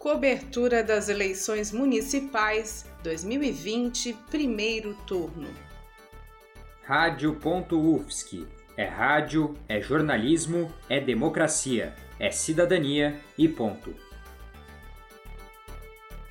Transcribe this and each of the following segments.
Cobertura das eleições municipais 2020, primeiro turno. Rádio.UFSC. É rádio, é jornalismo, é democracia, é cidadania e ponto.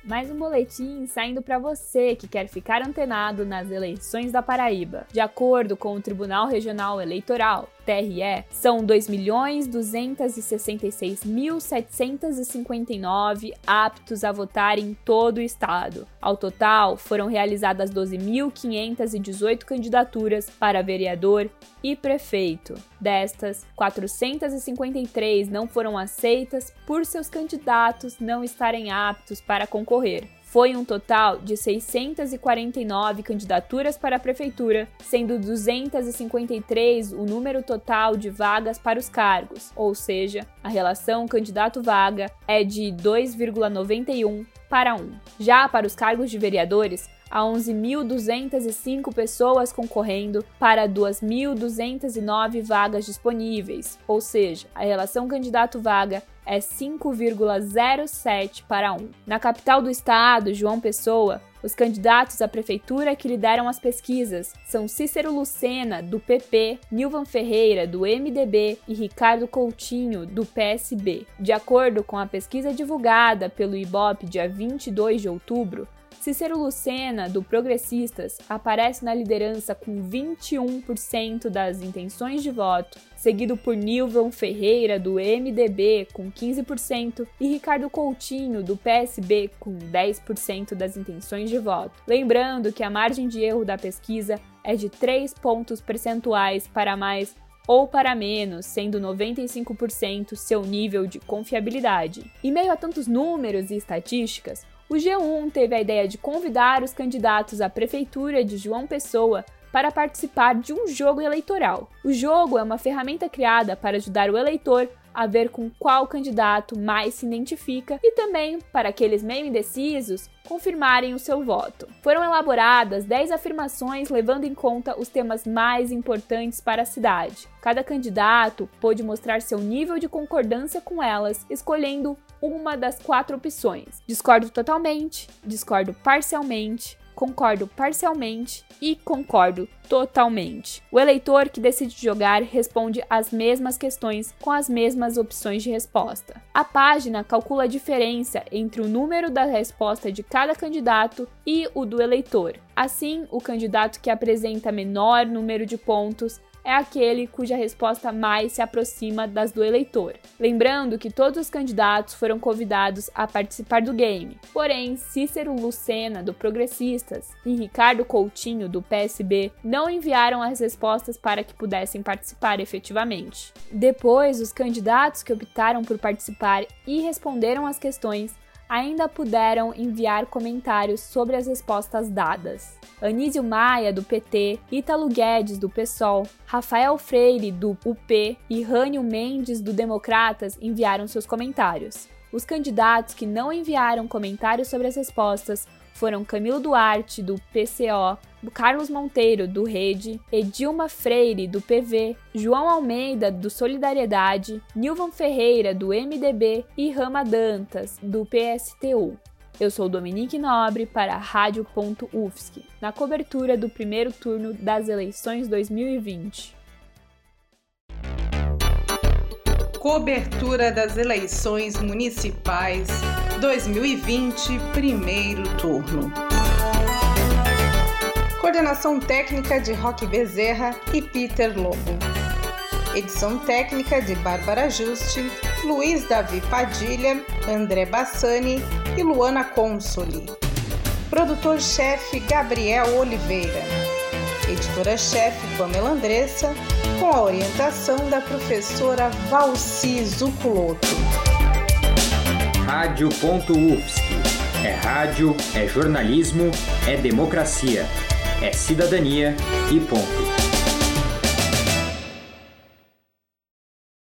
Mais um boletim saindo para você que quer ficar antenado nas eleições da Paraíba. De acordo com o Tribunal Regional Eleitoral, TRE, são 2.266.759 aptos a votar em todo o estado. Ao total, foram realizadas 12.518 candidaturas para vereador e prefeito. Destas, 453 não foram aceitas por seus candidatos não estarem aptos para concorrer. Foi um total de 649 candidaturas para a prefeitura, sendo 253 o número total de vagas para os cargos, ou seja, a relação candidato-vaga é de 2,91 para 1. Já para os cargos de vereadores, há 11.205 pessoas concorrendo para 2.209 vagas disponíveis, ou seja, a relação candidato-vaga é 5,07 para 1. Na capital do estado, João Pessoa, os candidatos à prefeitura que lideram as pesquisas são Cícero Lucena, do PP, Nilvan Ferreira, do MDB e Ricardo Coutinho, do PSB. De acordo com a pesquisa divulgada pelo IBOP dia 22 de outubro, Cícero Lucena, do Progressistas, aparece na liderança com 21% das intenções de voto, seguido por Nilvan Ferreira, do MDB, com 15%, e Ricardo Coutinho, do PSB, com 10% das intenções de voto. Lembrando que a margem de erro da pesquisa é de 3 pontos percentuais para mais ou para menos, sendo 95% seu nível de confiabilidade. Em meio a tantos números e estatísticas, o G1 teve a ideia de convidar os candidatos à prefeitura de João Pessoa para participar de um jogo eleitoral. O jogo é uma ferramenta criada para ajudar o eleitor a ver com qual candidato mais se identifica e também para aqueles meio indecisos confirmarem o seu voto. Foram elaboradas 10 afirmações levando em conta os temas mais importantes para a cidade. Cada candidato pôde mostrar seu nível de concordância com elas, escolhendo uma das quatro opções. Discordo totalmente, discordo parcialmente, concordo parcialmente e concordo totalmente. O eleitor que decide jogar responde as mesmas questões com as mesmas opções de resposta. A página calcula a diferença entre o número da resposta de cada candidato e o do eleitor. Assim, o candidato que apresenta menor número de pontos é aquele cuja resposta mais se aproxima das do eleitor. Lembrando que todos os candidatos foram convidados a participar do game, porém Cícero Lucena, do Progressistas, e Ricardo Coutinho, do PSB, não enviaram as respostas para que pudessem participar efetivamente. Depois, os candidatos que optaram por participar e responderam às questões ainda puderam enviar comentários sobre as respostas dadas. Anísio Maia, do PT, Ítalo Guedes, do PSOL, Rafael Freire, do UP e Rânio Mendes, do Democratas, enviaram seus comentários. Os candidatos que não enviaram comentários sobre as respostas foram Camilo Duarte, do PCO, Carlos Monteiro, do Rede, Edilma Freire, do PV, João Almeida, do Solidariedade, Nilvan Ferreira, do MDB e Rama Dantas, do PSTU. Eu sou Dominique Nobre para a Rádio.UFSC, na cobertura do primeiro turno das eleições 2020. Cobertura das eleições municipais 2020, primeiro turno. Coordenação técnica de Roque Bezerra e Peter Lobo. Edição técnica de Bárbara Juste, Luiz Davi Padilha, André Bassani e Luana Consoli. Produtor-chefe Gabriel Oliveira. Editora-chefe Pamela Andressa, com a orientação da professora Valci Zuculoto. Rádio.UFSC. É rádio, é jornalismo, é democracia, é cidadania e ponto.